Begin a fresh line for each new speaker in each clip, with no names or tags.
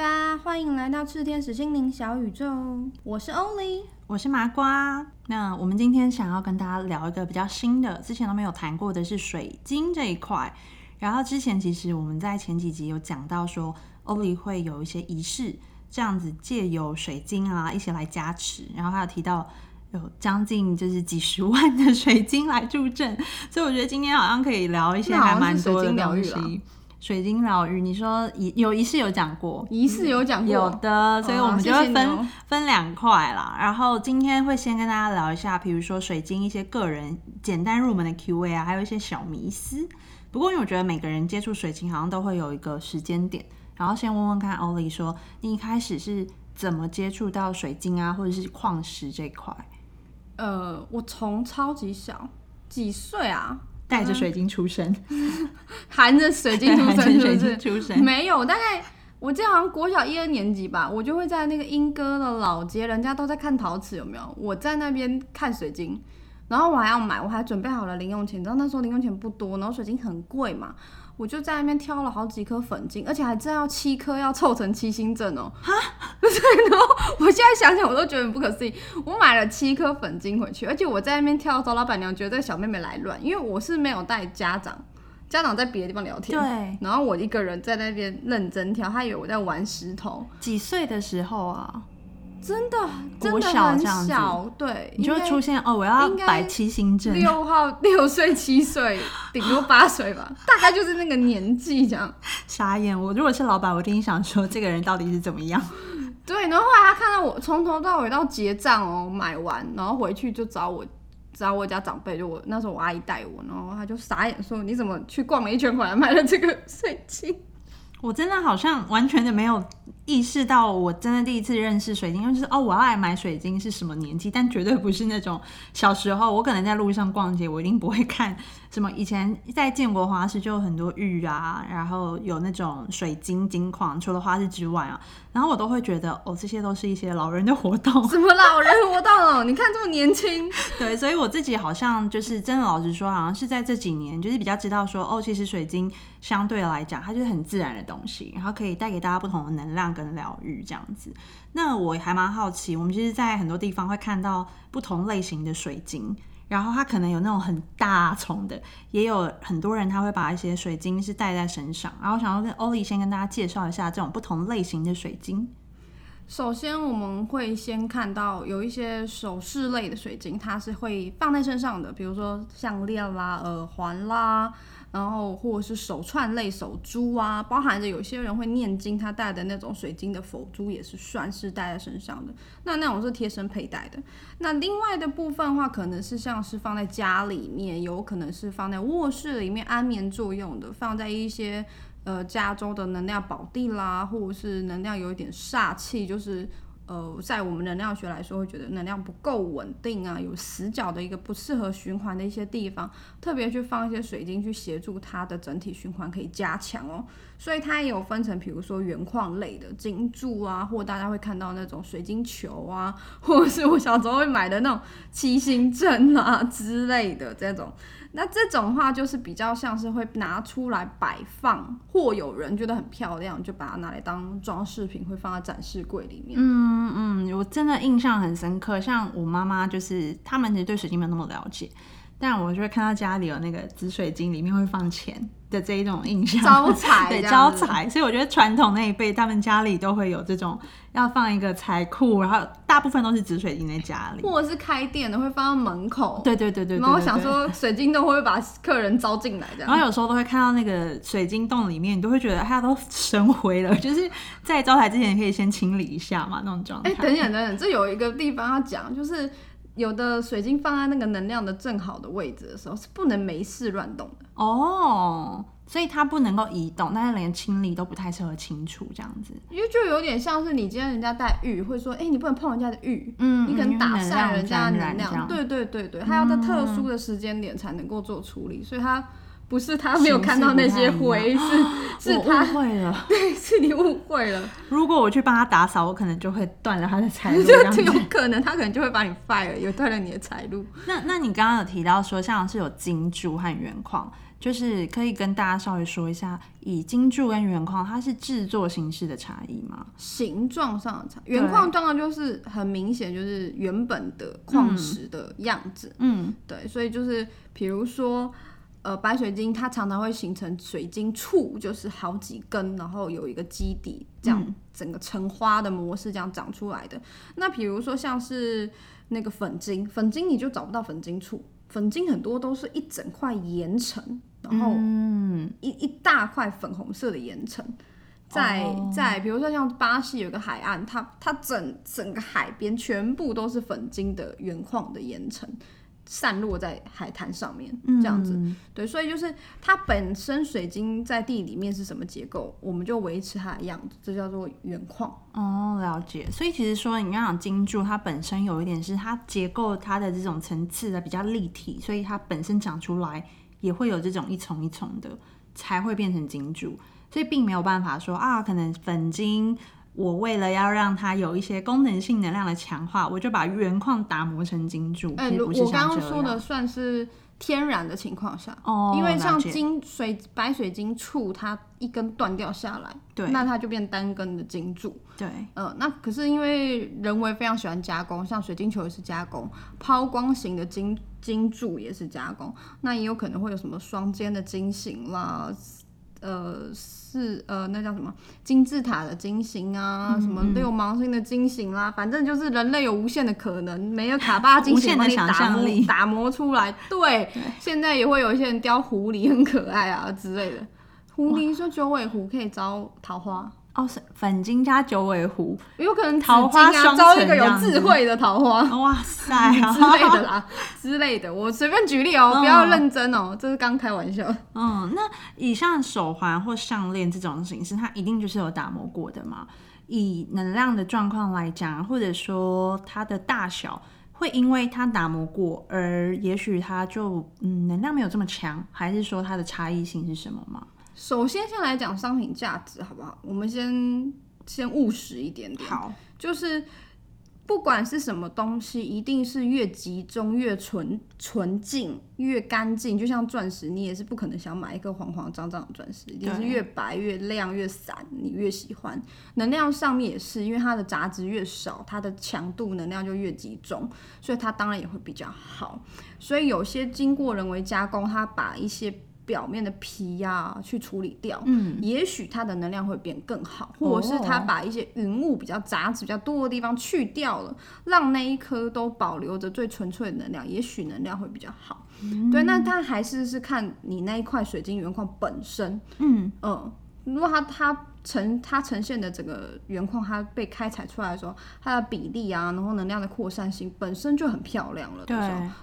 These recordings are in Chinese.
大家，欢迎来到赤天使心灵小宇宙，我是欧丽。
我是麻瓜。那我们今天想要跟大家聊一个比较新的，之前都没有谈过的是水晶这一块。然后之前其实我们在前几集有讲到说，欧丽会有一些仪式，这样子借由水晶啊一起来加持。然后还有提到有将近就是几十万的水晶来助阵，所以我觉得今天好像可以聊一些还蛮多的东西。水晶疗愈，你说仪有仪式有讲过，
仪式有讲过，
有的，所以我们就会分、
哦
分两块啦。然后今天会先跟大家聊一下，比如说水晶一些个人简单入门的 Q&A 啊，还有一些小迷思。不过因为我觉得每个人接触水晶好像都会有一个时间点，然后先问问看欧丽说，你一开始是怎么接触到水晶啊，或者是矿石这一块？
呃，我从超级小，几岁啊？
带着水晶出生，
含着水晶出生是不是？
晶出生，
没有，大概我记得好像国小一二年级吧，我就会在那个莺歌的老街，人家都在看陶瓷，有没有？我在那边看水晶，然后我还要买，我还准备好了零用钱，你知道那时候零用钱不多，然后水晶很贵嘛，我就在那边挑了好几颗粉晶，而且还真要七颗，要凑成七星阵哦。哈，对，然后我现在想想我都觉得很不可思议，我买了七颗粉晶回去，而且我在那边挑的时候，老板娘觉得这个小妹妹来乱，因为我是没有带家长。家长在别的地方聊天，
对，
然后我一个人在那边认真挑，他以为我在玩石头，
几岁的时候啊，
真的真的很
小
对，
你就会出现哦，我要摆七星阵，
六号 六岁七岁，顶多八岁吧，大概就是那个年纪这样。
傻眼！我如果是老板，我一定想说这个人到底是怎么样？
对，然后后来他看到我从头到尾到结账哦，买完然后回去就找我。找我家长辈，就我那时候我阿姨带我，然后他就傻眼说：“你怎么去逛了一圈回来买了这个水晶？”
我真的好像完全的没有意识到，我真的第一次认识水晶，就是哦，我要来买水晶是什么年纪？但绝对不是那种小时候，我可能在路上逛街，我一定不会看什么。以前在建国花市就有很多玉啊，然后有那种水晶金矿，除了花市之外啊，然后我都会觉得哦，这些都是一些老人的活动。
什么老人活动哦？你看这么年轻，
对，所以我自己好像就是真的，老实说，好像是在这几年，就是比较知道说，哦，其实水晶相对来讲，它就是很自然的东西，然后可以带给大家不同的能量跟疗愈这样子。那我还蛮好奇，我们其实，在很多地方会看到不同类型的水晶，然后它可能有那种很大重的，也有很多人他会把一些水晶是戴在身上。然后想要跟欧丽先跟大家介绍一下这种不同类型的水晶。
首先，我们会先看到有一些首饰类的水晶，它是会放在身上的，比如说项链啦、耳环啦，然后或者是手串类手珠啊，包含着有些人会念经，他戴的那种水晶的佛珠也是算是戴在身上的。那那种是贴身佩戴的。那另外的部分的话，可能是像是放在家里面，有可能是放在卧室里面安眠作用的，放在一些。呃，加州的能量宝地啦，或者是能量有一点煞气，就是呃，在我们能量学来说，会觉得能量不够稳定啊，有死角的一个不适合循环的一些地方，特别去放一些水晶去协助它的整体循环可以加强哦。所以它也有分成，比如说原矿类的晶柱啊，或大家会看到那种水晶球啊，或者是我小时候会买的那种七星阵啊之类的这种。那这种话就是比较像是会拿出来摆放，或有人觉得很漂亮，就把它拿来当装饰品，会放在展示柜里面。
嗯嗯，我真的印象很深刻。像我妈妈，就是他们其实对水晶没有那么了解，但我就会看到家里有那个紫水晶，里面会放钱的这一种印象，
招财
对招财。所以我觉得传统那一辈，他们家里都会有这种要放一个财库，然后大部分都是紫水晶在家里。
或者是开店的会放在门口。
对对对对对
然后我想说，水晶洞会不会把客人招进来这样？
然后有时候都会看到那个水晶洞里面，你都会觉得它都生灰了，就是在招财之前可以先清理一下嘛，那种状态。
哎、等等等等，这有一个地方要讲，就是有的水晶放在那个能量的正好的位置的时候，是不能没事乱动的。
哦，所以它不能够移动，但是连清理都不太适合清除这样子。
因为就有点像是你今天人家戴玉，会说，哎、你不能碰人家的玉，
嗯
你可能打散人家的能量。对对对对，它要在特殊的时间点才能够做处理，所以他不是他没有看到那些灰，是是他
误会了。
对，是你误会了，
如果我去帮他打扫，我可能就会断了他的财路
就有。可能他可能就会把你 fire，有断了你的财路。
那那你刚刚有提到说，像是有金柱和原矿，就是可以跟大家稍微说一下，以金柱跟原矿它是制作形式的差异吗？
形状上的差，原矿当然就是很明显，就是原本的矿石的样子。
嗯，
对，所以就是比如说，呃，白水晶它常常会形成水晶簇，就是好几根，然后有一个基底，这样整个成花的模式这样长出来的。那比如说像是那个粉晶，粉晶你就找不到粉晶簇，粉晶很多都是一整块岩层，然后
嗯，
一一大块粉红色的岩层。在
哦
在，比如说像巴西有个海岸，它它整整个海边全部都是粉晶的原矿的岩层，散落在海滩上面，这样子。
嗯
对，所以就是它本身水晶在地里面是什么结构，我们就维持它的样子，这叫做原矿。
哦，了解。所以其实说你刚讲金柱，它本身有一点是它结构它的这种层次的比较立体，所以它本身长出来也会有这种一重一重的，才会变成金柱。所以并没有办法说啊，可能粉晶我为了要让它有一些功能性能量的强化，我就把原矿打磨成金柱。
哎、
其实不是
我刚刚说的算是天然的情况下。
哦，
因为像金水白水晶簇，它一根断掉下来，
对
那它就变单根的金柱。
对，
呃，那可是因为人为非常喜欢加工，像水晶球也是加工，抛光型的金金柱也是加工，那也有可能会有什么双尖的金型啦，呃是呃那叫什么？金字塔的金型啊，
嗯
什么六芒星的金型啦，反正就是人类有无限的可能，没有卡巴晶
无
型
的想
帮你打磨
象力。
打磨出来。对，现在也会有一些人雕狐狸很可爱啊之类的。狐狸说九尾狐可以招桃花，
哦，是粉金加九尾狐，
有可能
桃花
招一个有智慧的桃花
哇塞，
之类的啦，之类的。我随便举例哦、
嗯
不要认真哦、这是刚开玩笑。
嗯，那以像手环或项链这种形式，它一定就是有打磨过的嘛？以能量的状况来讲，或者说它的大小，会因为它打磨过而也许它就嗯能量没有这么强，还是说它的差异性是什么吗？
首先，先来讲商品价值，好不好？我们先先务实一点点，
好，
就是不管是什么东西，一定是越集中、越纯纯净、越干净。就像钻石，你也是不可能想买一颗黄黄脏脏的钻石，一定是越白越亮越散，你越喜欢。能量上面也是，因为它的杂质越少，它的强度能量就越集中，所以它当然也会比较好。所以有些经过人为加工，它把一些表面的皮呀、去处理掉，嗯，也许它的能量会变更好，或者是它把一些云雾比较杂质比较多的地方去掉了，让那一颗都保留着最纯粹的能量，也许能量会比较好。对，那它还是是看你那一块水晶原矿本身，
嗯
嗯，如果它它呈它呈现的整个原矿，它被开采出来的时候，它的比例啊，然后能量的扩散性本身就很漂亮了
对，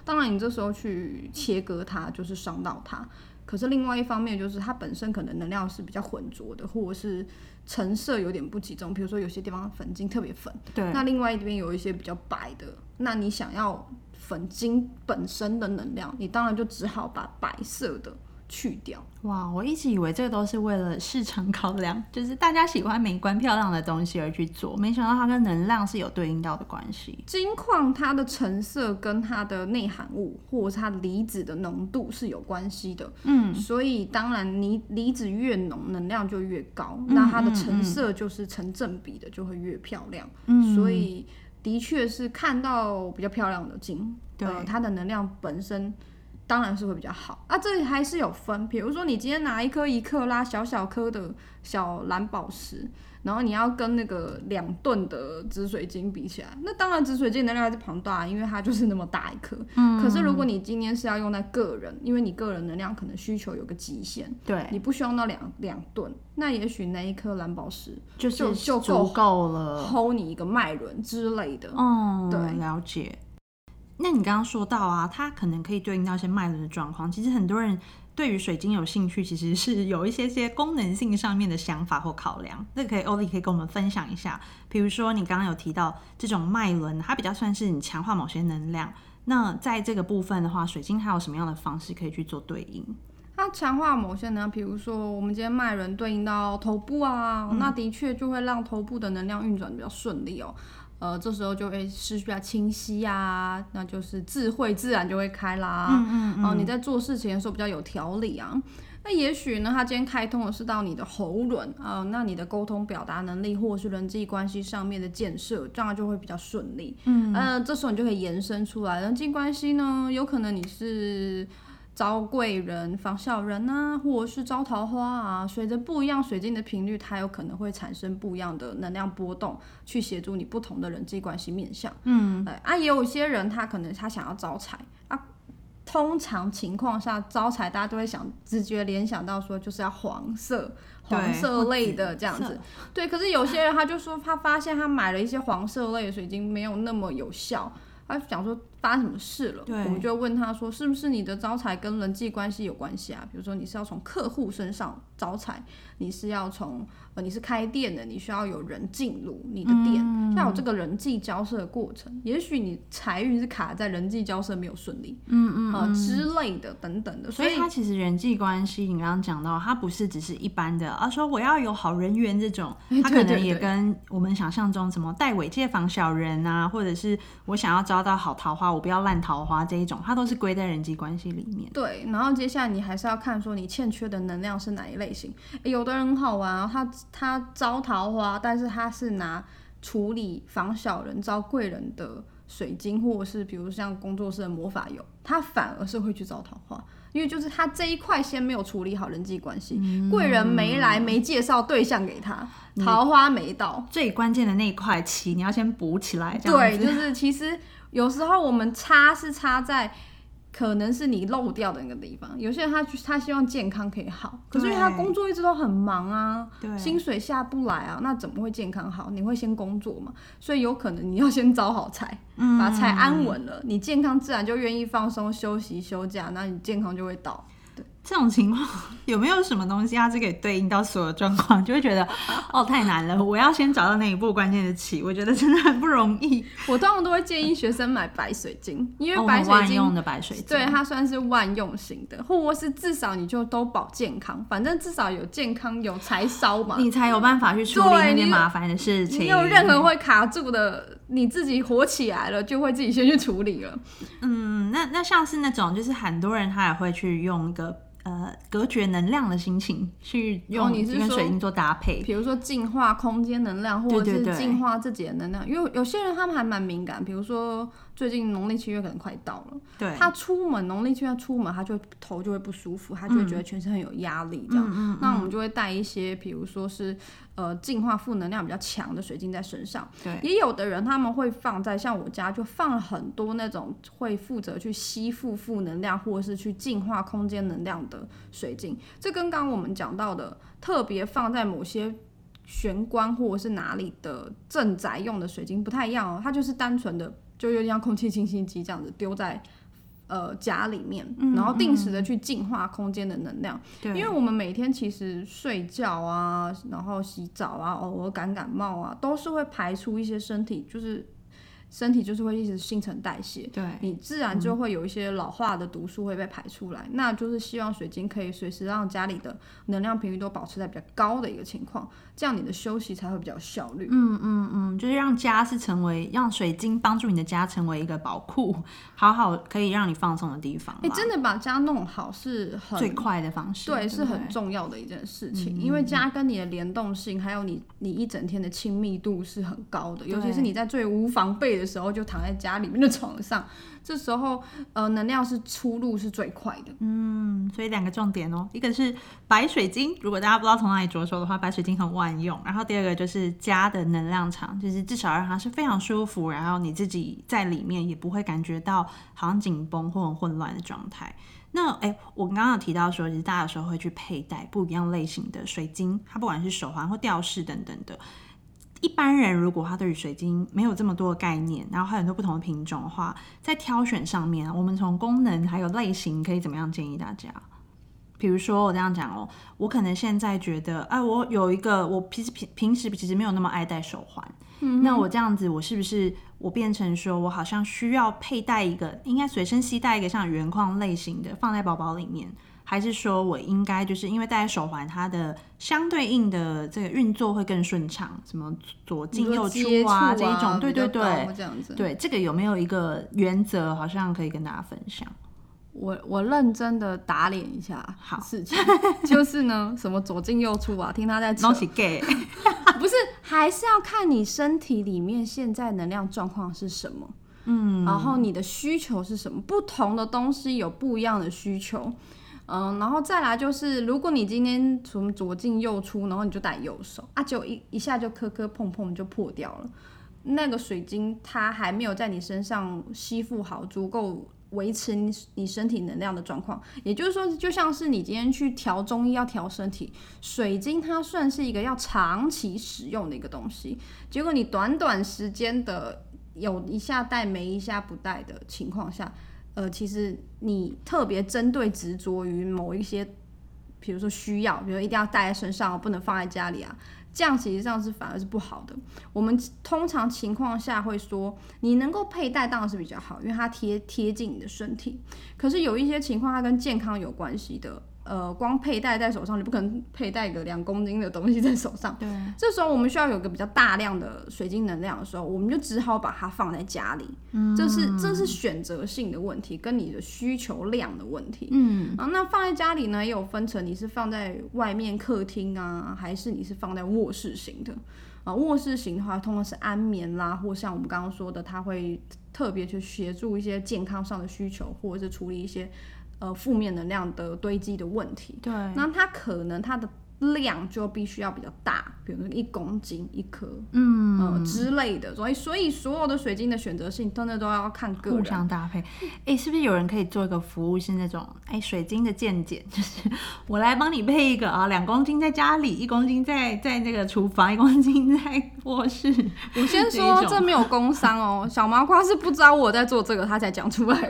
当然你这时候去切割它，就是伤到它。可是另外一方面，就是它本身可能能量是比较浑浊的，或者是成色有点不集中。比如说有些地方粉晶特别粉，
对，
那另外一边有一些比较白的，那你想要粉晶本身的能量，你当然就只好把白色的去掉。
哇，我一直以为这个都是为了市场考量，就是大家喜欢美观漂亮的东西而去做，没想到它跟能量是有对应到的关系。
金矿它的成色跟它的内含物或者是它离子的浓度是有关系的，嗯，所以当然离离子越浓，能量就越高，那它的成色就是成正比的，就会越漂亮，嗯，所以的确是看到比较漂亮的金，
对
呃，它的能量本身。当然是会比较好啊，这里还是有分。比如说，你今天拿一颗一克拉小小颗的小蓝宝石，然后你要跟那个两吨的紫水晶比起来，那当然紫水晶能量还是庞大，因为它就是那么大一颗。嗯。可是如果你今天是要用在个人，因为你个人能量可能需求有个极限，
对，
你不需要到两两吨，那也许那一颗蓝宝石
就
就是就
足
够
够了。
hold 你一个脉轮之类的。
嗯，
对
了解。那你刚刚说到啊，它可能可以对应到一些脉轮的状况。其实很多人对于水晶有兴趣，其实是 有一些些功能性上面的想法或考量。这个可以欧丽可以跟我们分享一下。比如说你刚刚有提到这种脉轮，它比较算是你强化某些能量。那在这个部分的话，水晶还有什么样的方式可以去做对应？
它强化某些能量，比如说我们今天脉轮对应到头部啊，那的确就会让头部的能量运转比较顺利哦。呃，这时候就会思绪比较清晰啊，那就是智慧自然就会开啦。
嗯嗯
哦，你在做事情的时候比较有条理啊。那也许呢，他今天开通的是到你的喉轮啊、那你的沟通表达能力或者是人际关系上面的建设，这样就会比较顺利。嗯，呃，这时候你就可以延伸出来，人际关系呢，有可能你是招贵人、防小人啊，或者是招桃花啊，随着不一样水晶的频率，它有可能会产生不一样的能量波动，去协助你不同的人际关系面向。嗯，对啊，也有一些人他可能他想要招财啊。通常情况下，招财大家都会想直觉联想到说就是要黄色、黄色类的这样子。对，可是有些人他就说他发现他买了一些黄色类的水晶没有那么有效，他想说发生什么事了？
对
我们就问他说是不是你的招财跟人际关系有关系啊？比如说你是要从客户身上招财，你是要从呃你是开店的，你需要有人进入你的店，
嗯
要有这个人际交涉的过程。也许你财运是卡在人际交涉没有顺利，
嗯嗯
呃之类的等等的，以
所以他其实人际关系，你刚刚讲到，他不是只是一般的啊，说我要有好人缘这种，他可能也跟我们想象中什么带尾借房小人啊，或者是我想要招到好桃花，我不要烂桃花这一种，它都是归在人际关系里面。
对，然后接下来你还是要看说你欠缺的能量是哪一类型。诶有的人很好玩啊，他他招桃花，但是他是拿处理防小人、招贵人的水晶，或者是比如像工作室的魔法油，他反而是会去招桃花。因为就是他这一块先没有处理好人际关系，贵、人没来，没介绍对象给他，桃花没到，
最关键的那一块棋，你要先补起来。
对，就是其实有时候我们差是差在。可能是你漏掉的那个地方，有些人他他希望健康可以好，可是因为他工作一直都很忙啊，薪水下不来啊，那怎么会健康好？你会先工作嘛，所以有可能你要先招好财，
嗯
把财安稳了，你健康自然就愿意放松休息休假，那你健康就会到。
这种情况有没有什么东西它是可以对应到所有状况？就会觉得 哦太难了，我要先找到那一步关键的棋，我觉得真的很不容易。
我通常都会建议学生买白水晶，因为
哦
白水晶
万用的白水晶，
对，它算是万用型的，或者是至少你就都保健康，反正至少有健康有财烧嘛。
你才有办法去处理那些麻烦的事情。
你有任何会卡住的，你自己火起来了，就会自己先去处理了。
嗯，那那像是那种，就是很多人他也会去用一个呃隔绝能量的心情去用
哦你是说
跟水晶做搭配。
比如说净化空间能量，或者是净化自己的能量，因为有些人他们还蛮敏感，比如说最近农历七月可能快到了，
对，
他出门农历七月出门，他就头就会不舒服，他就会觉得全身很有压力这样。那我们就会带一些，比如说是呃净化负能量比较强的水晶在身上。
对，
也有的人他们会放在像我家就放了很多那种会负责去吸附负能量或者是去净化空间能量的水晶，这跟刚刚我们讲到的特别放在某些玄关或者是哪里的镇宅用的水晶不太一样哦，它就是单纯的就有点像空气清新机这样子丢在。呃，家里面，然后定时的去净化空间的能量，
对，
因为我们每天其实睡觉啊，然后洗澡啊，偶尔感感冒啊，都是会排出一些身体，就是身体就是会一直新陈代谢，
对
你自然就会有一些老化的毒素会被排出来。那就是希望水晶可以随时让家里的能量频率都保持在比较高的一个情况，这样你的休息才会比较效率。
嗯嗯嗯，就是让家是成为让水晶帮助你的家成为一个宝库，好好可以让你放松的地方啦。
哎、真的把家弄好是很
最快的方式，
对，是很重要的一件事情，
嗯
因为家跟你的联动性，还有你你一整天的亲密度是很高的，尤其是你在最无防备的时候，就躺在家里面的床上，这时候呃能量是出入是最快的。
嗯，所以两个重点哦，一个是白水晶，如果大家不知道从哪里着手的话，白水晶很万用。然后第二个就是家的能量场，就是至少让它是非常舒服，然后你自己在里面也不会感觉到好像紧绷或很混乱的状态。那哎，我刚刚有提到说，其实大家有时候会去佩戴不一样类型的水晶，它不管是手环或吊饰等等的。一般人如果他对于水晶没有这么多的概念，然后还有很多不同的品种的话，在挑选上面啊，我们从功能还有类型可以怎么样建议大家？比如说我这样讲哦，我可能现在觉得，哎，我有一个我平时平平时其实没有那么爱戴手环，那我这样子，我是不是我变成说我好像需要佩戴一个，应该随身携带一个像原框类型的放在包包里面，还是说我应该就是因为戴手环，它的相对应的这个运作会更顺畅，什么左进右出啊这一种，对对对，
这样子。
对，这个有没有一个原则，好像可以跟大家分享？
我我认真的打脸一下，
好
事情 就是呢，什么左进右出啊，听他在扯
，gay，
不是，还是要看你身体里面现在能量状况是什么。
嗯，
然后你的需求是什么？不同的东西有不一样的需求，嗯，然后再来就是，如果你今天从左进右出，然后你就戴右手啊，就一一下就磕磕碰碰就破掉了，那个水晶它还没有在你身上吸附好，足够维持你你身体能量的状况。也就是说，就像是你今天去调中医要调身体，水晶它算是一个要长期使用的一个东西，结果你短短时间的。有一下带没一下不带的情况下，呃，其实你特别针对执着于某一些，比如说需要，比如一定要带在身上，不能放在家里啊，这样其实上是反而是不好的。我们通常情况下会说，你能够佩戴当然是比较好，因为它贴贴近你的身体。可是有一些情况，它跟健康有关系的。呃，光佩戴在手上，你不可能佩戴个两公斤的东西在手上。
对，
这时候我们需要有个比较大量的水晶能量的时候，我们就只好把它放在家里。
嗯，
这是这是选择性的问题，跟你的需求量的问题。
嗯，
啊，那放在家里呢，也有分成，你是放在外面客厅啊，还是你是放在卧室型的？啊，卧室型的话，通常是安眠啦，或像我们刚刚说的，它会特别去协助一些健康上的需求，或者是处理一些。呃，负面能量的堆积的问题。
对，
那它可能它的。量就必须要比较大，比如说一公斤一颗，
嗯
之类的，所以所以所有的水晶的选择性真的都要看个
人，互相搭配。哎，是不是有人可以做一个服务，是那种哎水晶的鉴检，就是我来帮你配一个啊，两公斤在家里，一公斤在在那个厨房，一公斤在卧室。
我先说这没有工伤哦，小麻瓜是不知道我在做这个，他才讲出来。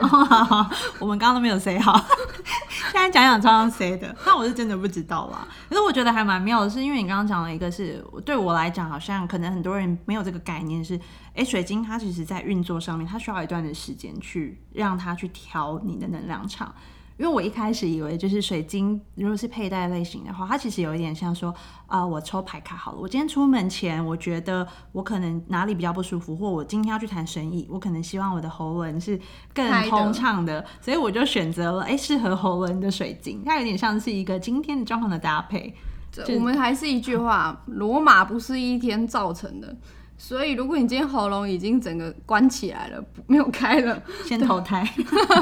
我们刚刚都没有 say 好，现在讲讲超像 say 的，那我是真的不知道啦。可是我觉觉得还蛮妙的，是因为你刚刚讲了一个，是对我来讲，好像可能很多人没有这个概念，是哎，水晶它其实在运作上面，它需要一段的时间去让它去调你的能量场。因为我一开始以为就是水晶，如果是佩戴类型的话，它其实有一点像说啊，我抽牌卡好了，我今天出门前，我觉得我可能哪里比较不舒服，或我今天要去谈生意，我可能希望我的喉咙是更通畅的，所以我就选择了哎适合喉咙的水晶，它有点像是一个今天的状况的搭配。
我们还是一句话，罗马不是一天造成的。所以，如果你今天喉咙已经整个关起来了，没有开了，
先投胎，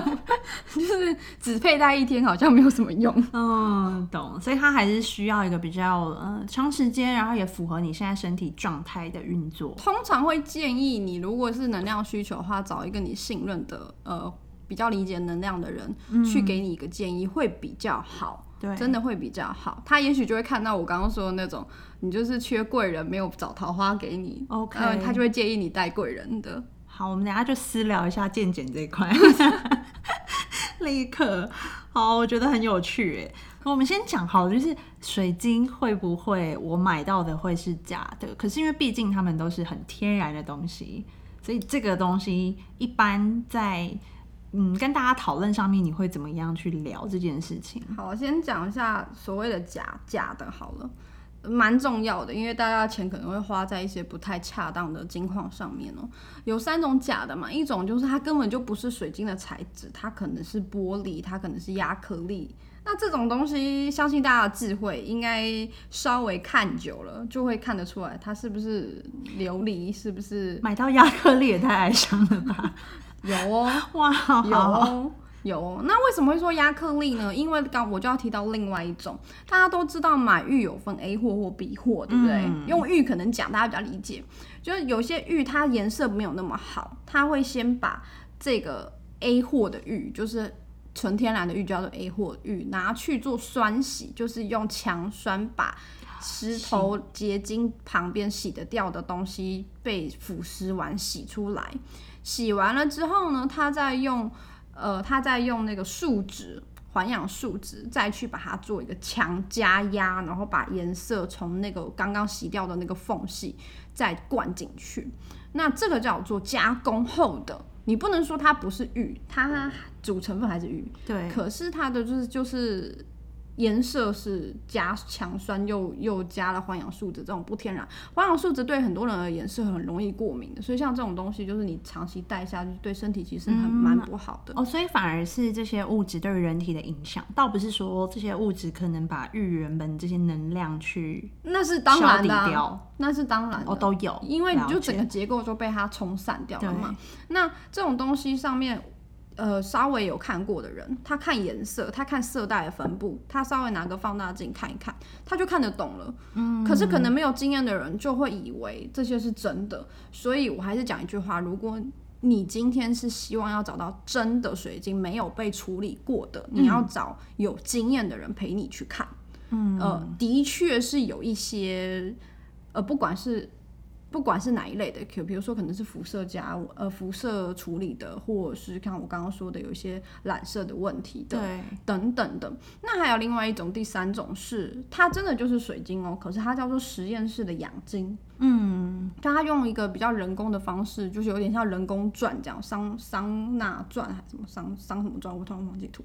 就是只佩戴一天，好像没有什么用。
嗯，懂。所以它还是需要一个比较呃长时间，然后也符合你现在身体状态的运作。
通常会建议你，如果是能量需求的话，找一个你信任的呃比较理解能量的人，去给你一个建议，会比较好。
对，
真的会比较好。他也许就会看到我刚刚说的那种，你就是缺贵人，没有找桃花给你。
OK，
他就会建议你带贵人的。
好，我们等下就私聊一下健检这一块。立刻，好，我觉得很有趣诶。我们先讲好，就是水晶会不会我买到的会是假的？可是因为毕竟他们都是很天然的东西，所以这个东西一般在。嗯，跟大家讨论上面，你会怎么样去聊这件事情？
好，先讲一下所谓的假假的，好了，蛮重要的，因为大家钱可能会花在一些不太恰当的金矿上面哦。有三种假的嘛，一种就是它根本就不是水晶的材质，它可能是玻璃，它可能是亚克力。那这种东西，相信大家的智慧应该稍微看久了，就会看得出来它是不是琉璃，是不是
买到亚克力也太哀伤了吧。
有哦，
哇，
有哦，有哦。那为什么会说亚克力呢？因为刚我就要提到另外一种，大家都知道买玉有分 A 货或 B 货，对不对？用玉可能讲大家比较理解，就是有些玉它颜色没有那么好，它会先把这个 A 货的玉，就是纯天然的玉，叫做 A 货玉，拿去做酸洗，就是用强酸把石头结晶旁边洗得掉的东西被腐蚀完洗出来。洗完了之后呢，他再用，呃，他再用那个树脂环氧树脂，再去把它做一个强加压，然后把颜色从那个刚刚洗掉的那个缝隙再灌进去。那这个叫做加工后的你不能说它不是玉，它主成分还是玉，
对，
可是它的就是就是颜色是加强酸又又加了环氧树脂这种不天然，环氧树脂对很多人而言是很容易过敏的，所以像这种东西就是你长期戴下去，对身体其实很蛮不好的。
哦，所以反而是这些物质对人体的影响，倒不是说这些物质可能把玉原本这些能量去
那是当然的那是当然的。
哦都有，
因为你就整个结构就被它冲散掉了嘛。那这种东西上面，呃，稍微有看过的人，他看颜色，他看色带的分布，他稍微拿个放大镜看一看，他就看得懂了。嗯，可是可能没有经验的人就会以为这些是真的，所以我还是讲一句话：如果你今天是希望要找到真的水晶，没有被处理过的，你要找有经验的人陪你去看。嗯，呃，的确是有一些，呃，不管是不管是哪一类的 Q，比如说可能是辐射加呃辐射处理的，或者是看我刚刚说的有一些染色的问题的，等等的。那还有另外一种，第三种是它真的就是水晶哦，可是它叫做实验室的养晶。
嗯，
就它用一个比较人工的方式，就是有点像人工钻这样，桑桑拿钻还是什么桑桑什么钻，我突然忘记图，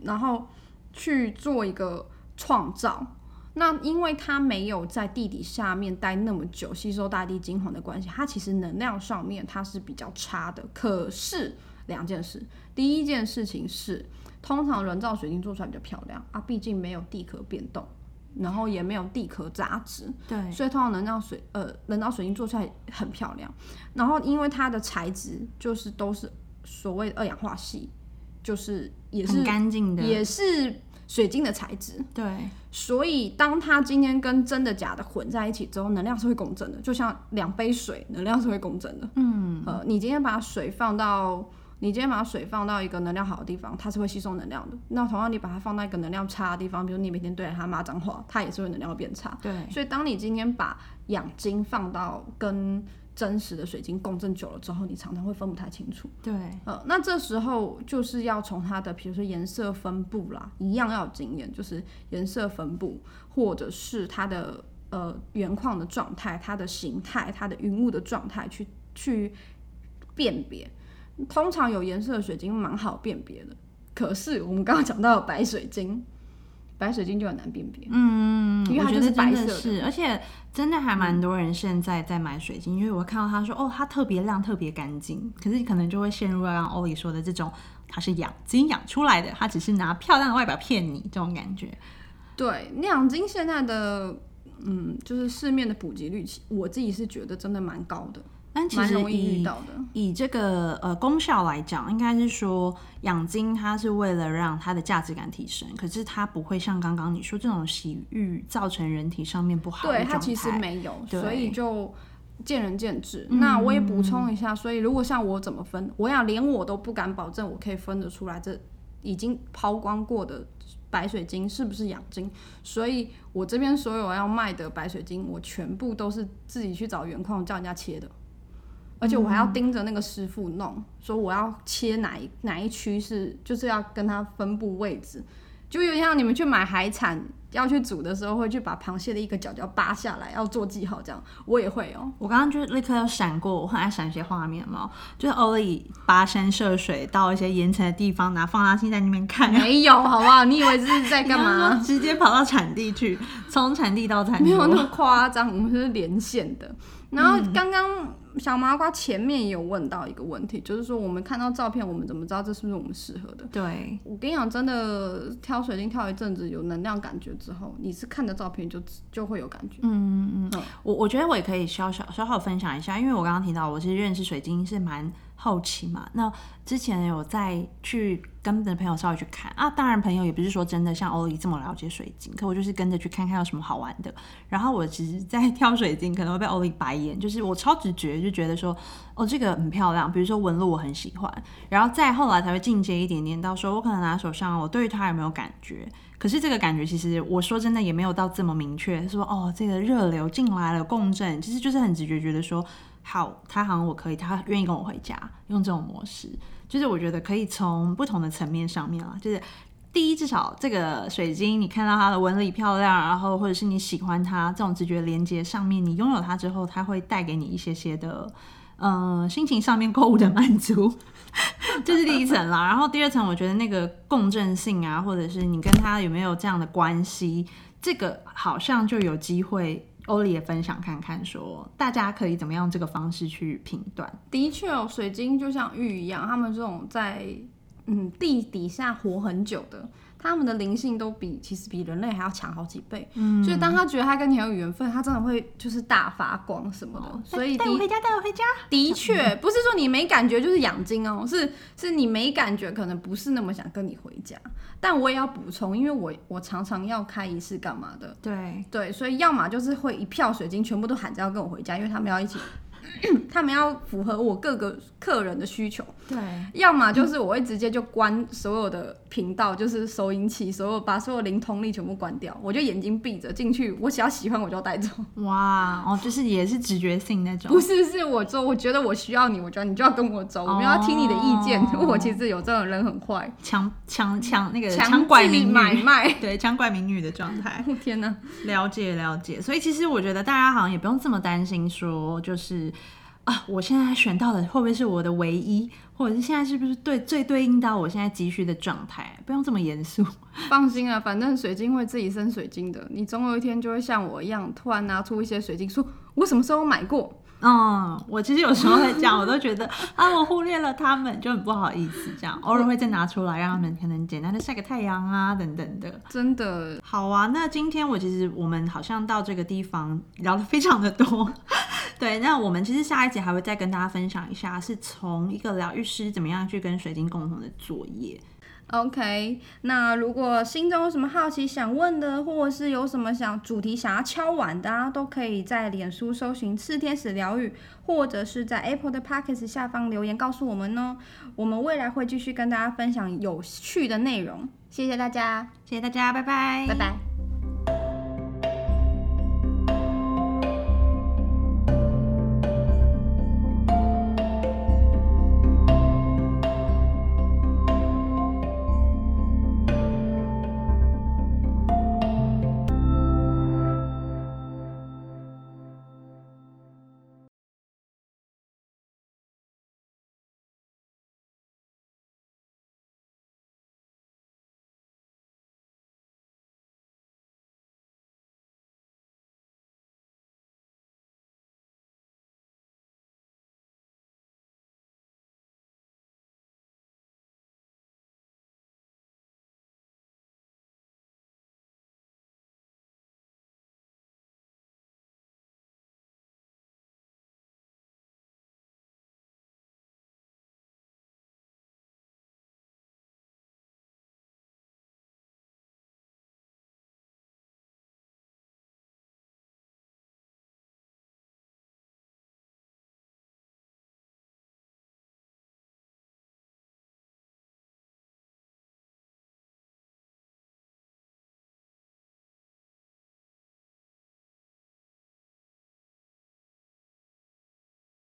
然后去做一个创造。那因为它没有在地底下面待那么久，吸收大地精华的关系，它其实能量上面它是比较差的。可是两件事，第一件事情是，通常人造水晶做出来比较漂亮啊，毕竟没有地壳变动，然后也没有地壳杂质，
对，
所以通常能量水呃人造水晶做出来很漂亮，然后因为它的材质就是都是所谓的二氧化锡，就是也是
干净的，
也是水晶的材质，
对，
所以当它今天跟真的假的混在一起之后，能量是会共振的，就像两杯水能量是会共振的。
嗯，
呃，你今天把水放到你今天把水放到一个能量好的地方，它是会吸收能量的。那同样，你把它放到一个能量差的地方，比如你每天对着它骂脏话，它也是会能量会变差。
对，
所以，当你今天把养精放到跟真实的水晶共振久了之后，你常常会分不太清楚。
对，
呃，那这时候就是要从它的，比如说颜色分布啦，一样要有经验，就是颜色分布，或者是它的呃原矿的状态、它的形态、它的云雾的状态去去辨别。通常有颜色的水晶蛮好辨别的，可是我们刚刚讲到白水晶，白水晶就很难辨别。
嗯，
因为它就是白色
是，而且真的还蛮多人现在在买水晶，因为我看到他说哦，它特别亮、特别干净，可是可能就会陷入刚刚欧里说的这种，它是养晶养出来的，它只是拿漂亮的外表骗你这种感觉。
对，亮晶现在的嗯，就是市面的普及率，其我自己是觉得真的蛮高的，
但其实
蛮容易遇
以
到的。
以这个呃功效来讲，应该是说养精它是为了让它的价值感提升，可是它不会像刚刚你说这种洗浴造成人体上面不好的
对。它其实没有，所以就见仁见智。那我也补充一下，所以如果像我怎么分，我想连我都不敢保证我可以分得出来，这已经抛光过的白水晶是不是养精。所以我这边所有要卖的白水晶，我全部都是自己去找原矿叫人家切的。而且我还要盯着那个师傅弄，说我要切哪一哪一区是，就是要跟他分布位置，就有点像你们去买海产要去煮的时候，会去把螃蟹的一个角角扒下来，要做记号这样，我也会哦、
我刚刚就立刻要闪过，我很爱闪一些画面嘛，就是欧里跋山涉水到一些岩层的地方，拿放大镜在那边看，
没有，好不好？你以为是在 干嘛？
直接跑到产地去，从产地到产地。
没有那么夸张，我们是连线的。然后刚刚小麻瓜前面也有问到一个问题，就是说我们看到照片，我们怎么知道这是不是我们适合的？
对，
我跟你讲，真的挑水晶挑一阵子，有能量感觉之后，你是看着照片就就会有感觉。
嗯嗯嗯，我我觉得我也可以小小小小分享一下，因为我刚刚提到我其实认识水晶是蛮好奇嘛，那之前有在去跟着朋友稍微去看啊，当然朋友也不是说真的像欧丽这么了解水晶，可我就是跟着去看看有什么好玩的。然后我其实，在挑水晶可能会被欧丽白眼，就是我超直觉就觉得说，哦这个很漂亮，比如说纹路我很喜欢，然后再后来才会进阶一点点到说我可能拿手上，我对于它有没有感觉。可是这个感觉其实我说真的也没有到这么明确，说哦这个热流进来了共振，其实就是很直觉觉得说好，他好像我可以，他愿意跟我回家，用这种模式，就是我觉得可以从不同的层面上面啊，就是第一至少这个水晶你看到它的纹理漂亮，然后或者是你喜欢它这种直觉连接上面，你拥有它之后，它会带给你一些些的。呃心情上面购物的满足，这是第一层啦。然后第二层，我觉得那个共振性啊，或者是你跟他有没有这样的关系，这个好像就有机会。欧丽也分享看看，说大家可以怎么样这个方式去评断。
的确哦，水晶就像玉一样，他们这种在嗯地底下活很久的。他们的灵性都比其实比人类还要强好几倍，嗯，所以当他觉得他跟你很有缘分，他真的会就是大发光什么的。所以
带我回家，带我回家。
的确，不是说你没感觉就是养精哦，是是你没感觉，可能不是那么想跟你回家。但我也要补充，因为我我常常要开仪式干嘛的，
对
对，所以要么就是会一票水晶全部都喊着要跟我回家，因为他们要一起。他们要符合我各个客人的需求，
对，
要么就是我会直接就关所有的频道，就是收音器，所有把所有灵通力全部关掉，我就眼睛闭着进去，我只要喜欢我就要带走。
哇，哦，就是也是直觉性那种，
不是，是我做我觉得我需要你，我觉得你就要跟我走，我们要听你的意见。我其实有这种人很坏，
强强强那个强拐民
买 卖，
对，强拐民女的状态。
天哪，
了解了解，所以其实我觉得大家好像也不用这么担心，说就是。啊，我现在选到的会不会是我的唯一，或者是现在是不是对最对应到我现在急需的状态？不用这么严肃，
放心啊，反正水晶会自己生水晶的，你总有一天就会像我一样，突然拿出一些水晶，说我什么时候买过？
嗯，我其实有时候会这样，我都觉得啊，我忽略了他们，就很不好意思。这样偶尔会再拿出来，让他们可能简单的晒个太阳啊，等等的。
真的
好啊，那今天我其实我们好像到这个地方聊的非常的多。对，那我们其实下一集还会再跟大家分享一下，是从一个疗愈师怎么样去跟水晶共同的作业。
OK，那如果心中有什么好奇想问的，或者是有什么想主题想要敲碗的，啊，都可以在脸书搜寻“次天使疗愈”，或者是在 Apple 的 Pockets 下方留言告诉我们哦。我们未来会继续跟大家分享有趣的内容。谢谢大家，
谢谢大家，拜拜，
拜拜。